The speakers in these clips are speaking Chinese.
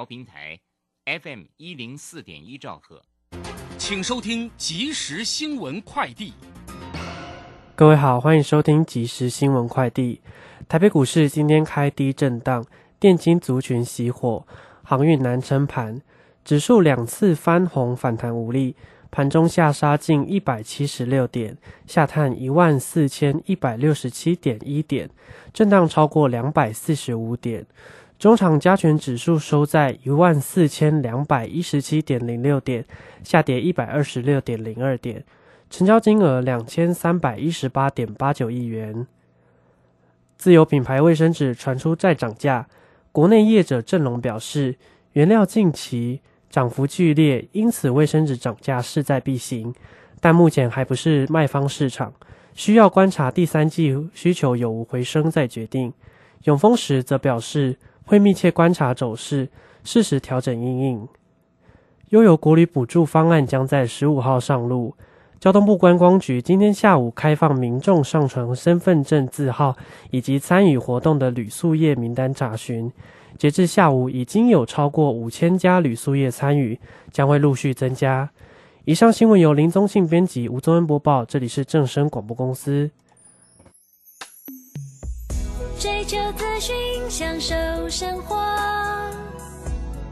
调平台，FM 一零四点一兆赫，请收听即时新闻快递。各位好，欢迎收听即时新闻快递。台北股市今天开低震荡，电金族群熄火，航运难撑盘，指数两次翻红反弹无力，盘中下杀近一百七十六点，下探一万四千一百六十七点一点，震荡超过两百四十五点。中场加权指数收在一万四千两百一十七点零六点，下跌一百二十六点零二点。成交金额两千三百一十八点八九亿元。自有品牌卫生纸传出再涨价，国内业者正隆表示，原料近期涨幅剧烈，因此卫生纸涨价势在必行，但目前还不是卖方市场，需要观察第三季需求有无回升再决定。永丰时则表示，会密切观察走势，适时调整应应。悠游国旅补助方案将在十五号上路。交通部观光局今天下午开放民众上传身份证字号以及参与活动的旅宿业名单查询，截至下午已经有超过五千家旅宿业参与，将会陆续增加。以上新闻由林宗信编辑，吴宗恩播报，这里是正声广播公司。求资讯，享受生活，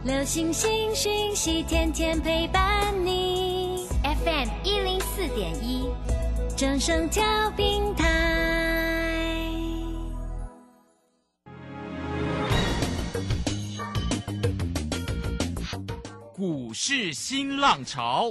流星星讯息，天天陪伴你。FM 一零四点一，掌声跳平台。股市新浪潮，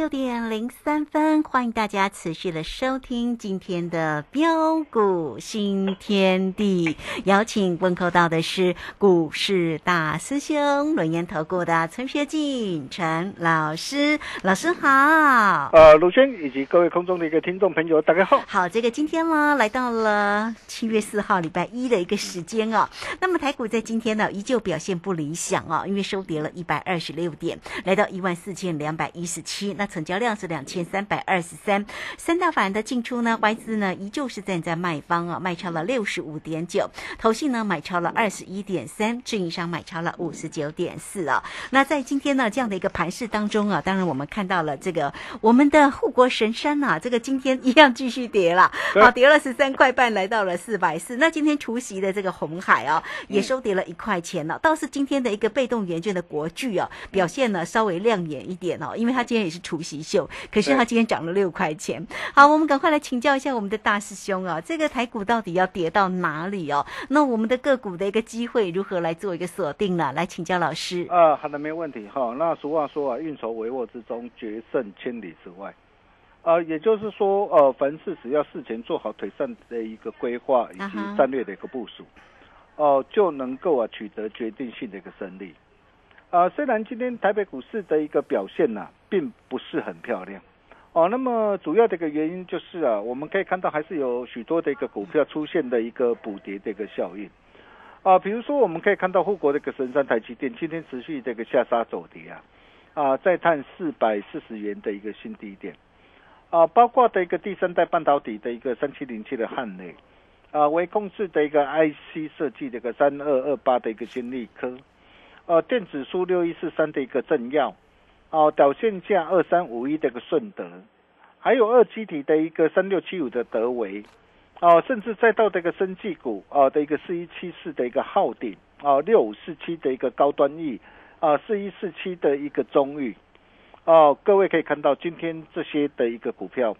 六点零三分，欢迎大家持续的收听今天的标股新天地。邀请问候到的是股市大师兄轮研投顾的陈学进陈老师，老师好。呃，鲁轩以及各位空中的一个听众朋友，大家好。好，这个今天呢，来到了七月四号礼拜一的一个时间哦。那么台股在今天呢，依旧表现不理想哦，因为收跌了一百二十六点，来到一万四千两百一十七。那成交量是两千三百二十三，三大法人的进出呢，外资呢依旧是站在卖方啊，卖超了六十五点九，投信呢买超了二十一点三，自营商买超了五十九点四啊。那在今天呢这样的一个盘势当中啊，当然我们看到了这个我们的护国神山啊，这个今天一样继续跌了，好跌了十三块半，来到了四百四。那今天除夕的这个红海啊，也收跌了一块钱了，倒是今天的一个被动元券的国巨啊，表现呢稍微亮眼一点哦，因为它今天也是。除夕秀，可是它今天涨了六块钱。好，我们赶快来请教一下我们的大师兄啊，这个台股到底要跌到哪里哦？那我们的个股的一个机会如何来做一个锁定呢？来请教老师。啊，好的，没问题哈。那俗话说啊，运筹帷幄之中，决胜千里之外。啊，也就是说，呃，凡事只要事前做好腿上的一个规划以及战略的一个部署，哦，就能够啊取得决定性的一个胜利。啊，虽然今天台北股市的一个表现呢，并不是很漂亮，哦，那么主要的一个原因就是啊，我们可以看到还是有许多的一个股票出现的一个补跌的一个效应，啊，比如说我们可以看到护国的一个神山台积电今天持续这个下杀走跌啊，啊，再探四百四十元的一个新低点，啊，包括的一个第三代半导体的一个三七零七的汉内，啊，为控制的一个 IC 设计的一个三二二八的一个新力科。呃，电子书六一四三的一个正要，哦，导线价二三五一的一个顺德，还有二七体的一个三六七五的德维，哦，甚至再到这个生技股啊的一个四一七四的一个浩鼎，啊六五四七的一个高端 E，啊四一四七的一个中裕，哦，各位可以看到今天这些的一个股票，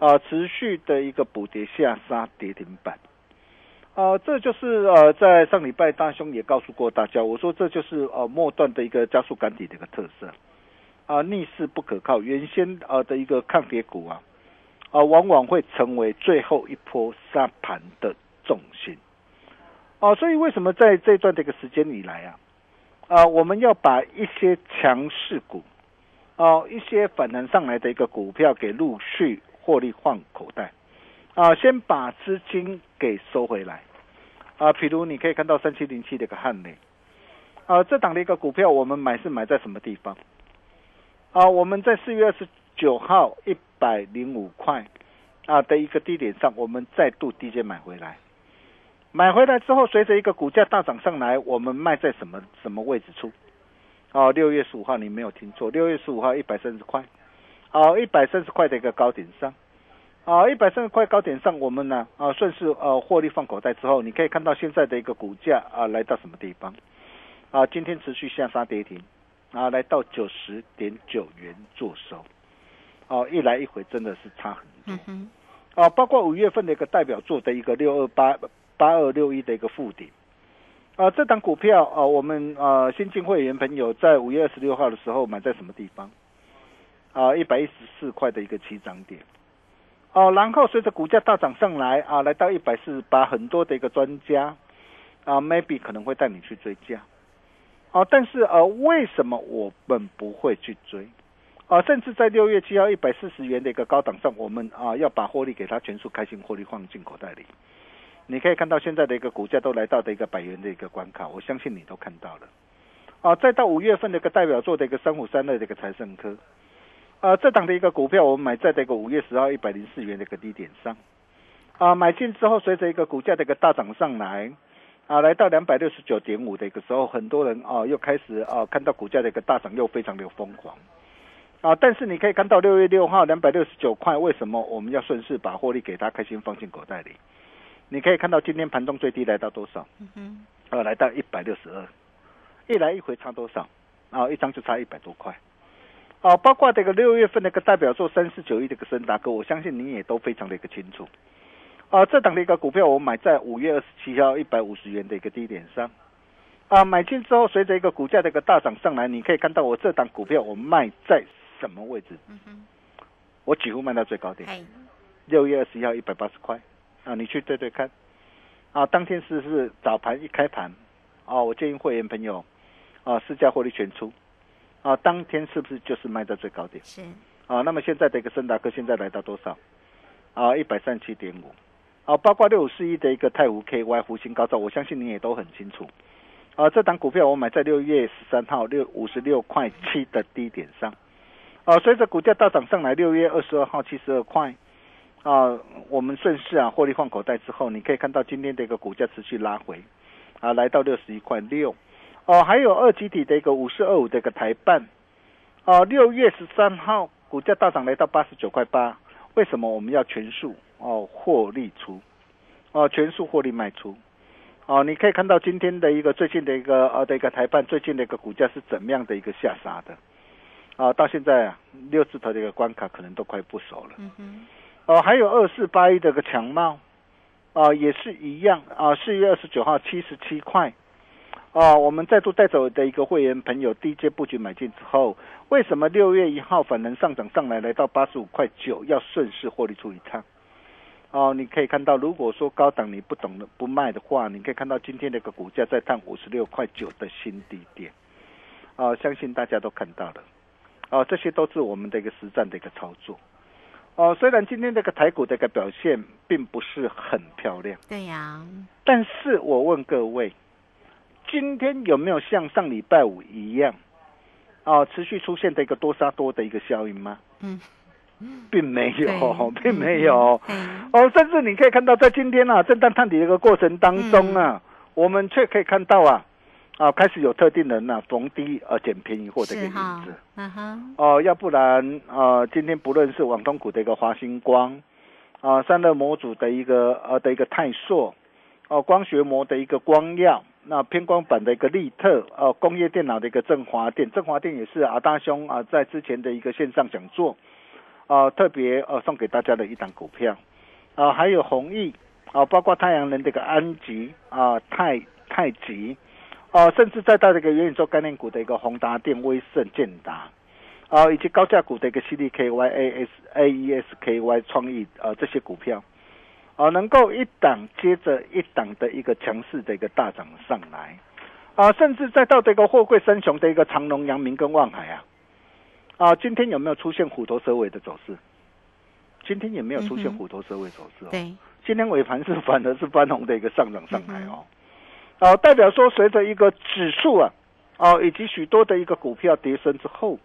啊持续的一个补跌下杀跌停板。啊，这就是呃，在上礼拜大兄也告诉过大家，我说这就是呃末段的一个加速赶底的一个特色，啊，逆势不可靠，原先呃的一个抗跌股啊，啊，往往会成为最后一波杀盘的重心，啊，所以为什么在这段的一个时间以来啊，啊，我们要把一些强势股，啊，一些反弹上来的一个股票给陆续获利换口袋。啊，先把资金给收回来，啊，譬如你可以看到三七零七的一个汉雷，啊，这档的一个股票，我们买是买在什么地方？啊，我们在四月二十九号一百零五块啊的一个低点上，我们再度低阶买回来，买回来之后，随着一个股价大涨上来，我们卖在什么什么位置出？哦，六月十五号你没有听错，六月十五号一百三十块，哦，一百三十块的一个高点上。啊，一百三十块高点上，我们呢啊顺势呃获利放口袋之后，你可以看到现在的一个股价啊来到什么地方？啊，今天持续下杀跌停，啊来到九十点九元做收，哦一来一回真的是差很多。啊，包括五月份的一个代表作的一个六二八八二六一的一个附顶，啊这档股票啊我们啊新进会员朋友在五月二十六号的时候买在什么地方？啊一百一十四块的一个起涨点。哦，然后随着股价大涨上来啊，来到一百四十八，很多的一个专家啊，maybe 可能会带你去追价，哦，但是呃，为什么我们不会去追？啊，甚至在六月七号一百四十元的一个高档上，我们啊要把获利给它全数开心获利放进口袋里。你可以看到现在的一个股价都来到的一个百元的一个关卡，我相信你都看到了。啊，再到五月份的一个代表作的一个三五三二的一个财盛科。啊，这档的一个股票，我们买在这个五月十号一百零四元的一个低点上，啊，买进之后，随着一个股价的一个大涨上来，啊，来到两百六十九点五的一个时候，很多人啊又开始啊看到股价的一个大涨，又非常的疯狂，啊，但是你可以看到六月六号两百六十九块，为什么我们要顺势把获利给他开心放进口袋里？你可以看到今天盘中最低来到多少？嗯哼，啊，来到一百六十二，一来一回差多少？啊，一张就差一百多块。哦，包括这个六月份的一个代表作三四九一的一个森达哥，我相信你也都非常的一个清楚。啊，这档的一个股票我买在五月二十七号一百五十元的一个低点上，啊，买进之后随着一个股价的一个大涨上来，你可以看到我这档股票我卖在什么位置？嗯哼，我几乎卖到最高点。六月二十一号一百八十块，啊，你去对对看。啊，当天是是早盘一开盘，啊，我建议会员朋友，啊，市价获利全出。啊，当天是不是就是卖在最高点？是啊，那么现在的一个森达克现在来到多少？啊，一百三十七点五。啊，包括六五四一的一个泰湖 KY 弧形高照，我相信你也都很清楚。啊，这档股票我买在六月十三号六五十六块七的低点上。啊，随着股价大涨上来，六月二十二号七十二块。啊，我们顺势啊获利放口袋之后，你可以看到今天的一个股价持续拉回，啊，来到六十一块六。哦，还有二级体的一个五四二五的一个台办，哦，六月十三号股价大涨来到八十九块八，为什么我们要全数哦获利出？哦，全数获利卖出？哦，你可以看到今天的一个最近的一个呃的一个台办最近的一个股价是怎么样的一个下杀的？啊，到现在啊六字头的一个关卡可能都快不熟了。嗯哼。哦，还有二四八一的个强茂，啊，也是一样啊，四月二十九号七十七块。哦，我们再度带走的一个会员朋友，低阶布局买进之后，为什么六月一号反能上涨上来，来到八十五块九，要顺势获利出一趟？哦，你可以看到，如果说高档你不懂的不卖的话，你可以看到今天的一个股价在探五十六块九的新低点。哦，相信大家都看到了。哦，这些都是我们的一个实战的一个操作。哦，虽然今天这个台股的一个表现并不是很漂亮，对呀，但是我问各位。今天有没有像上礼拜五一样，哦，持续出现的一个多杀多的一个效应吗？嗯，并没有，并没有。哦，甚至你可以看到，在今天啊震荡探底的一个过程当中啊，我们却可以看到啊，啊，开始有特定人呐逢低而捡便宜货的一个影子。，嗯哼，哦，要不然呃，今天不论是网通股的一个华星光，啊、散热模组的一个呃的一个泰硕，哦、光学膜的一个光耀，那偏光板的一个利特，呃，工业电脑的一个振华电，振华电也是啊大兄啊、在之前的一个线上讲座，啊、特别呃送给大家的一档股票，啊、还有弘毅，啊、包括太阳能这个安吉啊、太太极，啊、甚至再到这个元宇宙概念股的一个宏达电、威盛、建达。啊、以及高价股的一个 CDKY、AS、AESKY 创意呃这些股票，啊、能够一档接着一档的一个强势的一个大涨上来，啊、甚至再到这个货柜三雄的一个长隆、阳明跟望海啊，啊、今天有没有出现虎头蛇尾的走势？今天也没有出现虎头蛇尾走势哦。对，今天尾盘是反而是翻红的一个上涨上来哦，哦、代表说随着一个指数啊，哦、以及许多的一个股票跌升之后，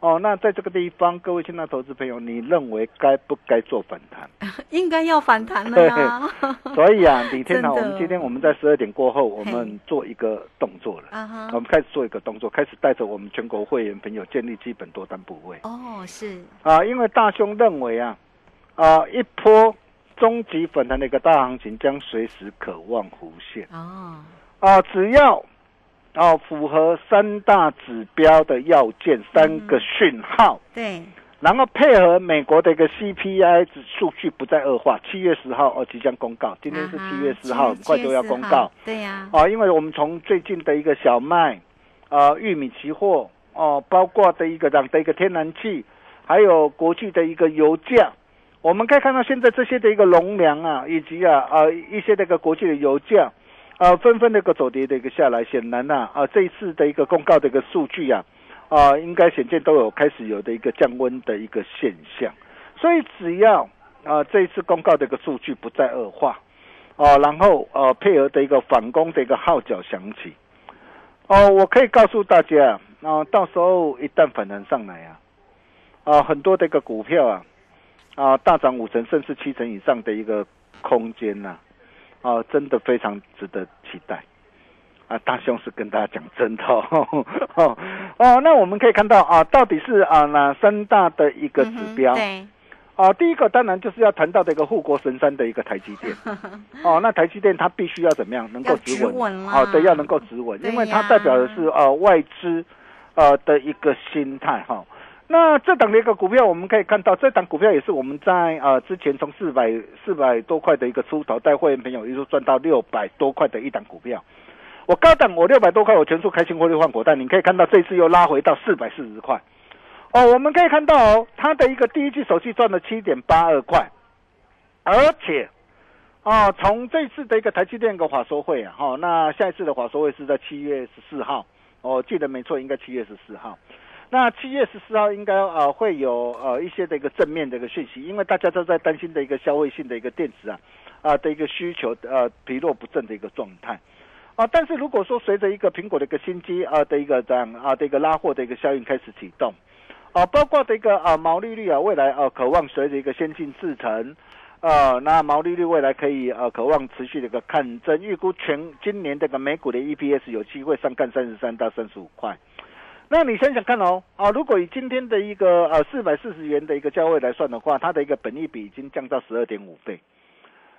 哦，那在这个地方，各位亲爱的投资朋友，你认为该不该做反弹？应该要反弹了呀。所以啊，李天堂，我们今天我们在十二点过后，我们做一个动作了。啊哈。我，们开始做一个动作，开始带着我们全国会员朋友建立基本多单部位。哦，是，啊，因为大兄认为啊，啊一波终极反弹的一个大行情将随时可望浮现。哦，啊，只要啊符合三大指标的要件，三个讯号，对，然后配合美国的一个 CPI 指数据不再恶化，七月十号哦即将公告，今天是七月十号，7很快就要公告。，对呀，啊，因为我们从最近的一个小麦、呃玉米期货哦、包括的一个涨的一个天然气，还有国际的一个油价，我们可以看到现在这些的一个农粮啊，以及啊呃一些这个国际的油价，呃纷纷的一个走跌的一个下来，显然呐啊、这一次的一个公告的一个数据啊啊、应该显见都有开始有的一个降温的一个现象，所以只要啊、这一次公告的一个数据不再恶化。哦，然后呃配合的一个反攻的一个号角响起，哦，我可以告诉大家，啊、到时候一旦反弹上来啊，啊、很多的一个股票啊，啊、大涨五成甚至七成以上的一个空间呐、啊，真的非常值得期待。啊，大兄是跟大家讲真的哦，哦 哦，那我们可以看到啊，到底是啊哪三大的一个指标？对，啊，第一个当然就是要谈到这个护国神山的一个台积电。哦，那台积电它必须要怎么样能够要止稳？哦，对，要能够止稳，因为它代表的是呃外资呃的一个心态哈。那这档的一个股票，我们可以看到，这档股票也是我们在呃之前从四百四百多块的一个出头，带会员朋友一路赚到六百多块的一档股票。我高档我六百多块，我全数开新获利换股，但你可以看到这次又拉回到四百四十块。哦，我们可以看到哦，它的一个第一季手续赚了七点八二块，而且，哦，从这次的一个台积电的法说会啊，哈、哦，那下一次的法说会是在七月十四号，哦，记得没错，应该七月十四号。那七月十四号应该呃会有呃一些的一个正面的一个讯息，因为大家都在担心的一个消费性的一个电子啊啊、的一个需求呃疲弱不振的一个状态。啊，但是如果说随着一个苹果的一个新机啊的一个这样啊的一个拉货的一个效应开始启动，啊，包括这个啊毛利率啊未来啊渴望随着一个先进制程，啊，那毛利率未来可以呃渴望持续的一个看增，预估全今年这个美股的 EPS 有机会上看三十三到三十五块。那你想想看哦，啊，如果以今天的一个呃四百四十元的一个价位来算的话，它的一个本益比已经降到十二点五倍。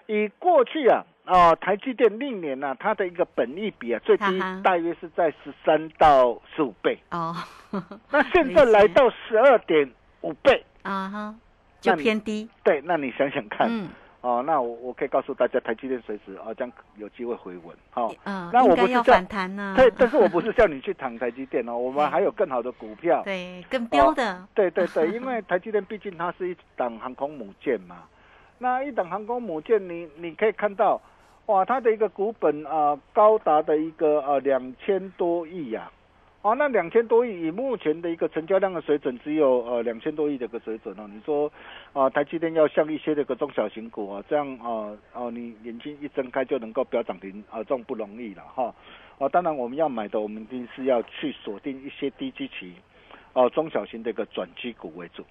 以过去啊啊、台积电历年呢、它的一个本益比啊最低大约是在十三到十五倍，哦，那现在来 到十二点五倍，啊哈，就偏低，对，那你想想看，嗯哦，那我我可以告诉大家，台积电随时啊将有机会回稳，哦，嗯，那我不是叫反弹呢，对，但是我不是 叫你去躺台积电哦，我们嗯还有更好的股票，对更标的，对对对，因为台积电毕竟它是一档航空母舰嘛，那一档航空母舰你，你可以看到，哇，它的一个股本啊、高达的一个呃两千多亿呀、哦，那两千多亿以目前的一个成交量的水准，只有呃两千多亿的一个水准哦。你说啊、台积电要像一些这个中小型股啊，这样啊哦、你眼睛一睁开就能够飙涨停啊，这种不容易了哈。哦，当然我们要买的，我们一定是要去锁定一些低基期哦、中小型的一个转机股为主。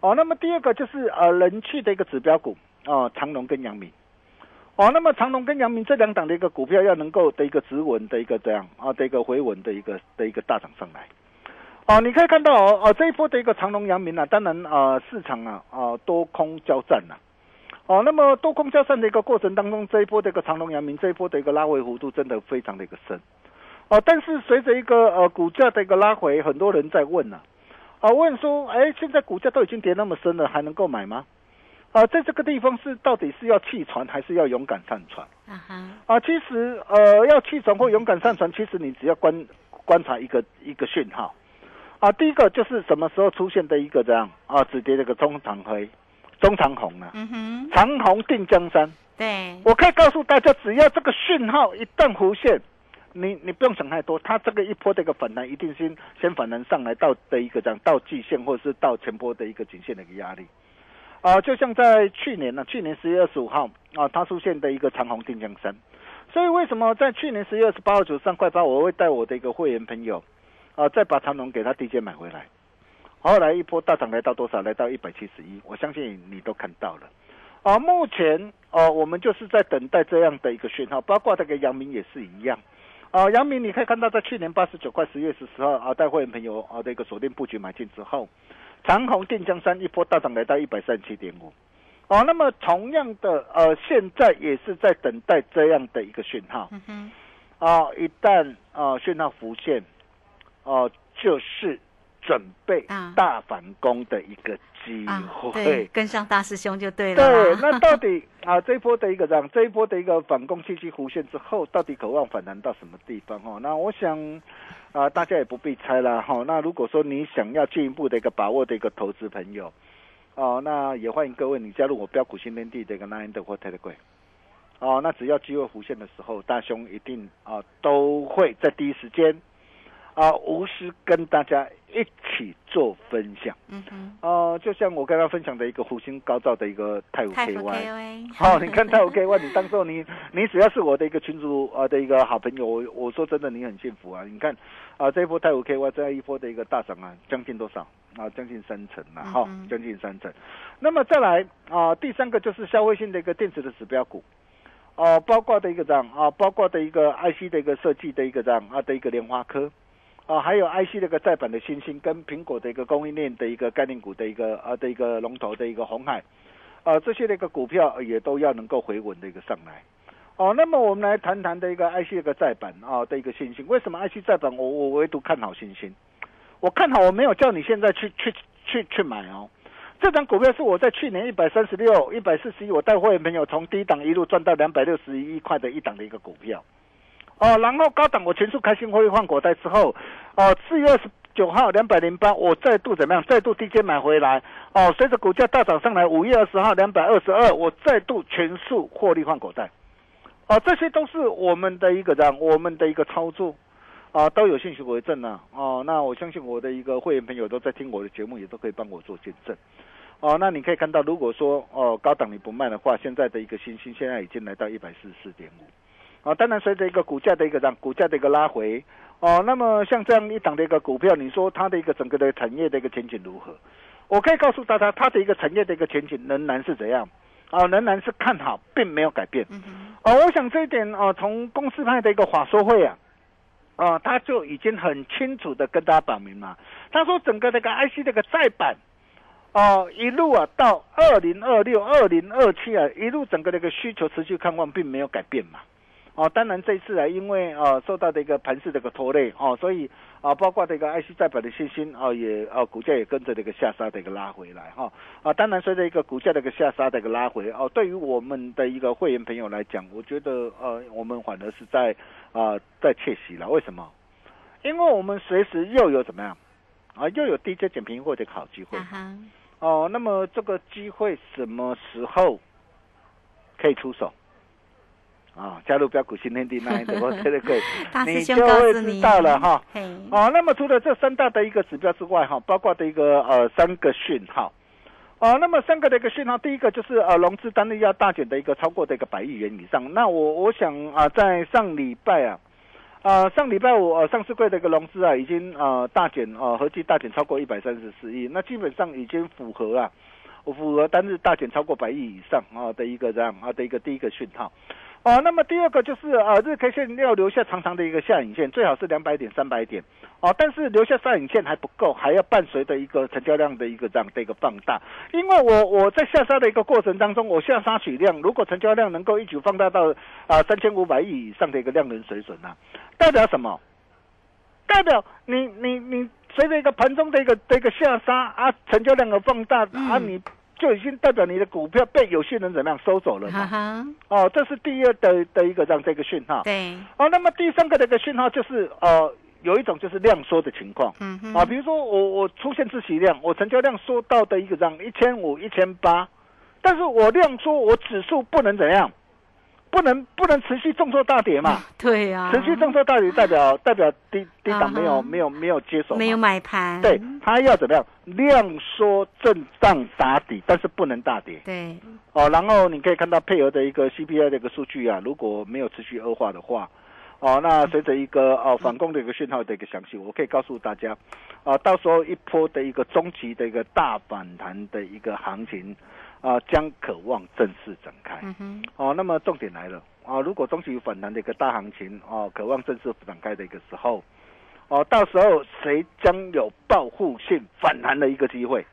哦，那么第二个就是呃人气的一个指标股哦、长隆跟阳明。哦，那么长隆跟阳明这两档的一个股票要能够的一个止稳的一个这样啊的一个回稳的一个的一个大涨上来。哦，你可以看到哦，哦这一波的一个长隆、阳明啊，当然啊市场啊啊多空交战呐。哦，那么多空交战的一个过程当中，这一波的一个长隆、阳明这一波的一个拉回幅度真的非常的一个深。哦，但是随着一个呃股价的一个拉回，很多人在问呢，啊问说，哎，现在股价都已经跌那么深了，还能够买吗？啊，在这个地方是到底是要弃船还是要勇敢上船？啊哈，啊，其实呃要弃船或勇敢上船，其实你只要观观察一个一个讯号。啊，第一个就是什么时候出现的一个这样啊，止跌这个中长黑、中长红呢？嗯哼，长红定江山。对，我可以告诉大家，只要这个讯号一旦浮现，你你不用想太多，它这个一波的一个反弹，一定先先反弹上来到的一个这样到季线或者是到前波的一个颈线的一个压力。啊，就像在去年呢，去年十月二十五号啊，它出现的一个长虹定江山。所以为什么在去年十月二十八号九十三块八，我会带我的一个会员朋友。啊，再把长虹给他低阶买回来，后来一波大涨来到多少？来到一百七十一，我相信你都看到了。啊，目前哦，我们就是在等待这样的一个讯号，包括这个杨明也是一样。啊，杨明你可以看到，在去年八十九块十月十四号啊，带会员朋友啊的一个锁定布局买进之后，长虹电江山一波大涨来到一百三十七点五。哦，那么同样的呃，现在也是在等待这样的一个讯号。嗯哼。啊，一旦啊讯号浮现。哦，就是准备大反攻的一个机会，对，跟上大师兄就对了。对，那到底 啊，这一波的一个这样，这一波的一个反攻信息弧线之后，到底渴望反弹到什么地方？哦，那我想啊，大家也不必猜了哈。那如果说你想要进一步的一个把握的一个投资朋友，哦，那也欢迎各位你加入我标股新天地的一个 Nine 的或 Telegram。哦，那只要机会浮现的时候，大兄一定啊都会在第一时间。啊，无私跟大家一起做分享。嗯哼，哦，就像我刚刚分享的一个福星高照的一个泰武 KY。好，你看泰武 KY，你当做你 你只要是我的一个群主啊的一个好朋友，我我说真的，你很幸福啊。你看啊，这一波泰武 KY 这一波的一个大涨啊，将近多少啊？将近三成了哈，将近三成。那么再来啊，第三个就是消费性的一个电子的指标股，哦，包括的一个这样啊，包括的一个 IC 的一个设计的一个这样啊的一个莲花科。啊，还有 IC 那个再版的新星，跟苹果的一个供应链的一个概念股的一个啊的一个龙头的一个红海，啊这些的一个股票也都要能够回稳的一个上来。哦，那么我们来谈谈的一个 IC 一个再版啊的一个新星，为什么 IC 再版我我唯独看好新星？我看好，我没有叫你现在去去去去买哦。这张股票是我在去年一百三十六、一百四十一，我带会员朋友从低档一路赚到两百六十一块的一档的一个股票。哦，然后高档我全数开新会换股袋之后，哦，四月二十九号两百零八，我再度怎么样？再度低阶买回来。哦，随着股价大涨上来，五月二十号两百二十二，我再度全数获利换股袋。哦，这些都是我们的一个这样，我们的一个操作，啊，都有信息为证呢。哦，那我相信我的一个会员朋友都在听我的节目，也都可以帮我做见证。哦，那你可以看到，如果说哦高档你不卖的话，现在的一个新星现在已经来到一百四十四点五。啊，当然随着一个股价的一个让股价的一个拉回，哦，那么像这样一档的一个股票，你说它的一个整个的产业的一个前景如何？我可以告诉大家，它的一个产业的一个前景仍然是怎样？啊，仍然是看好，并没有改变。哦，我想这一点啊，从公司派的一个法说会啊，啊，他就已经很清楚的跟大家表明了。他说，整个这个 IC 这个再版，哦，一路啊到二零二六、二零二七啊，一路整个这个需求持续看望，并没有改变嘛。哦，当然这次啊，因为啊受到的一个盘势的一个拖累哦，所以啊包括这个 IC 再版的信心啊也啊股价也跟着这个下杀的一个拉回来哈啊，当然随着一个股价的一个下杀的一个拉回哦，对于我们的一个会员朋友来讲，我觉得呃我们反而是在啊在窃喜了，为什么？因为我们随时又有怎么样啊又有低阶减平或者好机会哦，那么这个机会什么时候可以出手？啊，加入标股新天地那一的，我觉得可以，你就会知道了哈。哦，那么除了这三大的一个指标之外，哈，包括的一个呃三个讯号，哦，那么三个的一个讯号，第一个就是呃融资单日要大减的一个超过的一个百亿元以上。那我我想啊，在上礼拜啊，啊上礼拜五呃上市柜的一个融资啊，已经呃大减呃合计大减超过一百三十四亿，那基本上已经符合了。符合单日大减超过百亿以上啊的一个这样啊的一个第一个讯号。哦，那么第二个就是啊，日 K 线要留下长长的一个下影线，最好是两百点、三百点。哦，但是留下上影线还不够，还要伴随着一个成交量的一个这样的一个放大。因为我我在下杀的一个过程当中，我下杀取量，如果成交量能够一举放大到啊三千五百亿以上的一个量能水准啊，代表什么？代表你你你随着一个盘中的一个的一个下杀啊，成交量的放大啊，你。就已经代表你的股票被有些人怎么样收走了嘛？哦，这是第二的的一个这样这个讯号。对。哦，那么第三个的一个讯号就是呃，有一种就是量缩的情况。嗯哼。啊，比如说我我出现自己量，我成交量缩到的一个这样一千五、一千八，但是我量缩，我指数不能怎样？不能不能持续重挫大跌嘛？对呀，持续重挫大跌代表代表低低档没有没有没有接手，没有买盘。对，它要怎么样？量缩震荡打底，但是不能大跌。对，哦，然后你可以看到配合的一个 CPI 的一个数据啊，如果没有持续恶化的话，哦，那随着一个哦反攻的一个讯号的一个详细，我可以告诉大家，啊，到时候一波的一个中期的一个大反弹的一个行情。啊，将渴望正式展开。哦，那么重点来了啊！如果中期反弹的一个大行情哦，渴望正式展开的一个时候，哦，到时候谁将有报复性反弹的一个机会？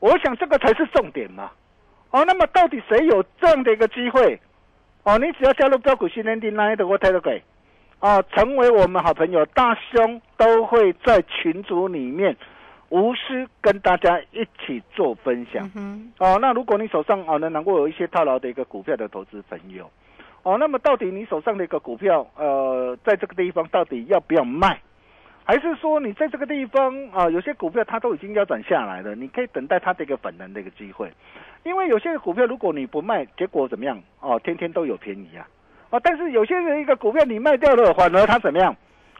我想这个才是重点嘛。哦，那么到底谁有这样的一个机会？哦，你只要加入标股训练营那一的我太多给哦，成为我们好朋友，大兄都会在群组里面。无私跟大家一起做分享哦。那如果你手上哦能能够有一些套牢的一个股票的投资朋友哦，那么到底你手上的一个股票呃，在这个地方到底要不要卖？还是说你在这个地方啊，有些股票它都已经腰斩下来了，你可以等待它的一个反弹的一个机会。因为有些股票如果你不卖，结果怎么样哦？天天都有便宜啊啊！但是有些人一个股票你卖掉了，反而它怎么样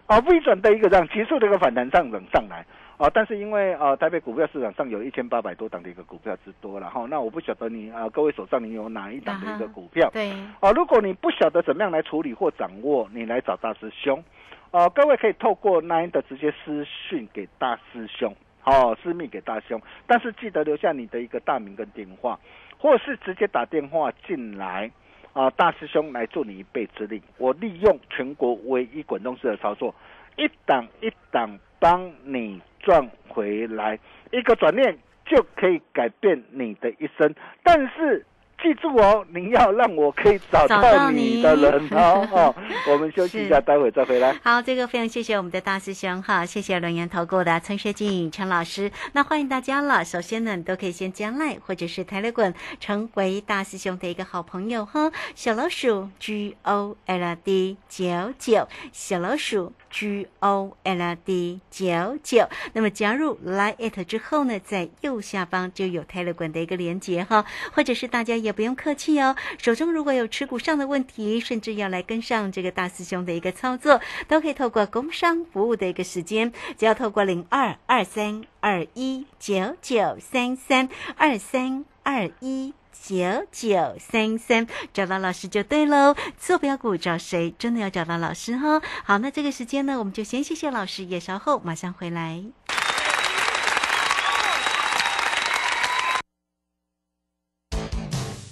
啊？微转的一个这样急速的一个反弹上涨上来。啊，但是因为啊，台北股票市场上有一千八百多档的一个股票之多了哈，那我不晓得你啊，各位手上你有哪一档的一个股票？对，啊，如果你不晓得怎么样来处理或掌握，你来找大师兄，啊，各位可以透过 Nine 的直接私讯给大师兄，哦，私密给大师兄，但是记得留下你的一个大名跟电话，或是直接打电话进来，啊，大师兄来做你一臂之力，我利用全国唯一滚动式的操作，一档一档帮你。赚回来，一个转念就可以改变你的一生。但是记住哦，你要让我可以找到你的人哦。哦，我们休息一下，待会再回来。好，这个非常谢谢我们的大师兄哈，谢谢龙岩投顾的陈学静陈老师。那欢迎大家了。首先呢，你都可以先加赖或者是台雷滚，成为大师兄的一个好朋友哈。小老鼠 G O L D 九九，小老鼠。G O L D 九九，那么加入 Line 之后呢，在右下方就有 Telegram 的一个连接哈，或者是大家也不用客气哦，手中如果有持股上的问题，甚至要来跟上这个大师兄的一个操作，都可以透过工商服务的一个时间，只要透过零二二三二一九九三三二三二一。九九三三，找到老师就对喽。坐标股找谁？真的要找到老师哈。好，那这个时间呢，我们就先谢谢老师，也稍后马上回来。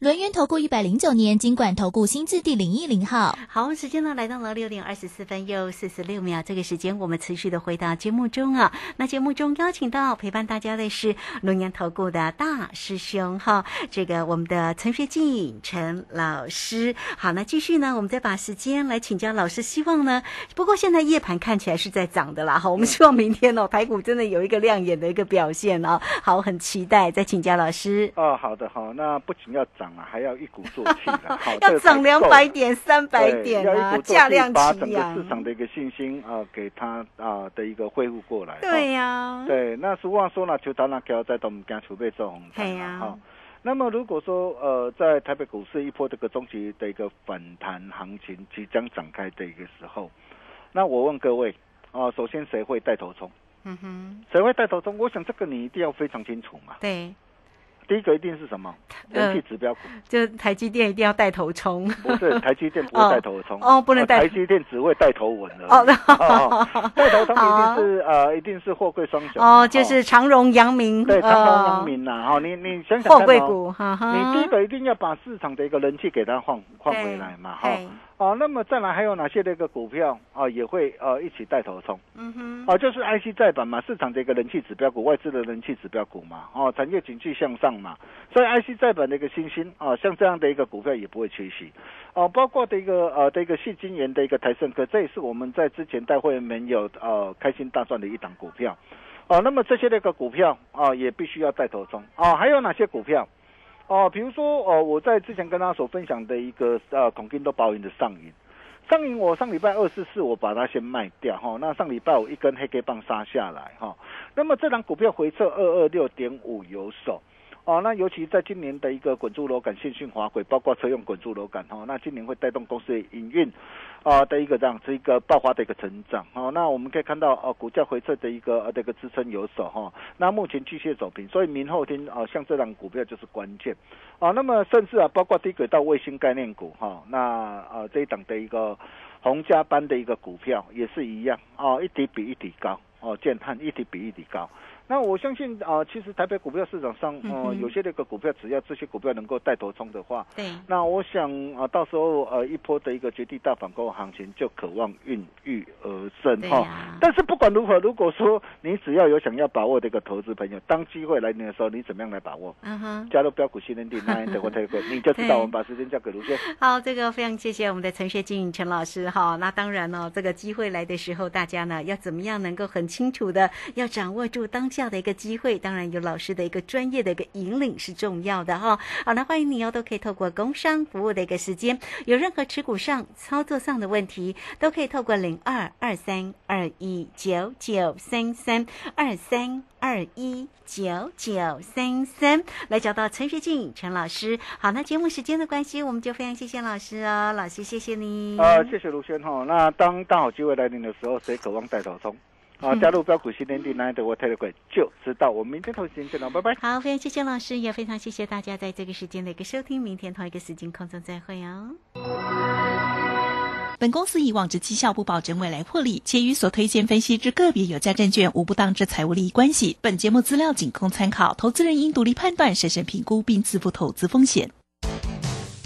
轮源投顾一百零九年金管投顾新字第零一零号。好，时间呢来到了六点二十四分又四十六秒，这个时间我们持续的回到节目中啊。那节目中邀请到陪伴大家的是龙岩投顾的大师兄哈，这个我们的陈学进陈老师。好，那继续呢，我们再把时间来请教老师。希望呢，不过现在夜盘看起来是在涨的啦。哈，我们希望明天哦，排骨真的有一个亮眼的一个表现哦。好，很期待，再请教老师。哦，好的，好，那不仅要涨啊，还要一鼓作气的，要涨两百点、三百点啊，价量把整个市场的一个信心啊，给它啊的一个恢复过来。对呀，对，那俗话说呢，求他那条在我们家储备做红对呀，好，那么如果说呃，在台北股市一波这个中期的一个反弹行情即将展开的一个时候，那我问各位啊，首先谁会带头冲？嗯哼，谁会带头冲？我想这个你一定要非常清楚嘛。对。第一个一定是什么？人气指标股，就台积电一定要带头冲。不是台积电不会带头冲 哦，不能带台积电只会带头稳的。哦，带头冲一定是呃，一定是货柜双雄。哦，就是长荣、阳明。对，长荣、阳明呐。哈，你你想想货柜股，你第一个一定要把市场的一个人气给它换换回来嘛。哈。哦，那么再来还有哪些的一个股票啊，也会呃一起带头冲？嗯哼，啊，就是 IC 再版嘛，市场的一个人气指标股，外资的人气指标股嘛，哦，产业景气向上嘛，所以 IC 再版的一个新兴啊，像这样的一个股票也不会缺席。哦，包括的一个呃的一个细晶圆的一个台盛科，这也是我们在之前带会员们有呃开心大赚的一档股票。哦，那么这些那个股票啊，也必须要带头冲。哦，还有哪些股票？哦，比如说，哦，我在之前跟大家所分享的一个呃，孔金都保盈的上影，上影我上礼拜二四四我把它先卖掉哈，那上礼拜我一根黑 K 棒杀下来哈，那么这档股票回撤二二六点五有手。哦，那尤其在今年的一个滚珠螺杆、线性滑轨，包括车用滚珠螺杆哈，那今年会带动公司的营运啊的一个这样子一个爆发的一个成长。哦，那我们可以看到啊，股价回撤的一个呃这个支撑有手哈。那目前巨蟹走平，所以明后天啊，像这档股票就是关键。啊，那么甚至啊，包括低轨道卫星概念股哈，那啊这一档的一个红加班的一个股票也是一样啊，一底比一底高哦，建汉一底比一底高。那我相信啊，其实台北股票市场上，呃，有些那个股票，只要这些股票能够带头冲的话，对，那我想啊，到时候呃，一波的一个绝地大反攻行情就渴望孕育而生哈。但是不管如何，如果说你只要有想要把握的一个投资朋友，当机会来临的时候，你怎么样来把握？嗯哼，加入标股新天地，那德国特贵，你就知道。我们把时间交给卢轩。好，这个非常谢谢我们的陈学静陈老师哈。那当然呢，这个机会来的时候，大家呢要怎么样能够很清楚的要掌握住当教的一个机会。当然有老师的一个专业的一个引领是重要的哈。好，那欢迎你哦，都可以透过工商服务的一个时间，有任何持股上操作上的问题，都可以透过零二二三二一九九三三二三二一九九三三来找到陈学静陈老师。好，那节目时间的关系，我们就非常谢谢老师哦，老师谢谢你。呃，谢谢卢轩哈。那当大好机会来临的时候，谁渴望带头冲？好，加入标股新天地，来的我泰勒鬼就知道。我们明天同一时间见了，拜拜。好，非常谢谢老师，也非常谢谢大家在这个时间的一个收听。明天同一个时间空中再会哦。本公司以往之绩效不保证未来获利，且与所推荐分析之个别有价证券无不当之财务利益关系。本节目资料仅供参考，投资人应独立判断、审慎评估并自负投资风险。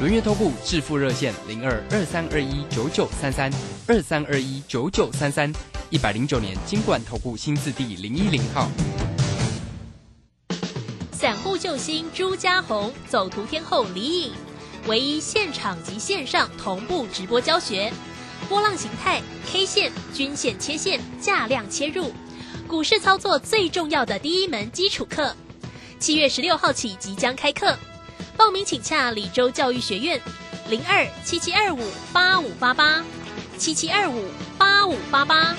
轮月投顾致富热线零二二三二一九九三三二三二一九九三三一百零九年金管投顾新字第零一零号。散户救星朱家红，走图天后李颖，唯一现场及线上同步直播教学，波浪形态、K 线、均线切线、价量切入，股市操作最重要的第一门基础课，七月十六号起即将开课。报名请洽李州教育学院，零二七七二五八五八八，七七二五八五八八。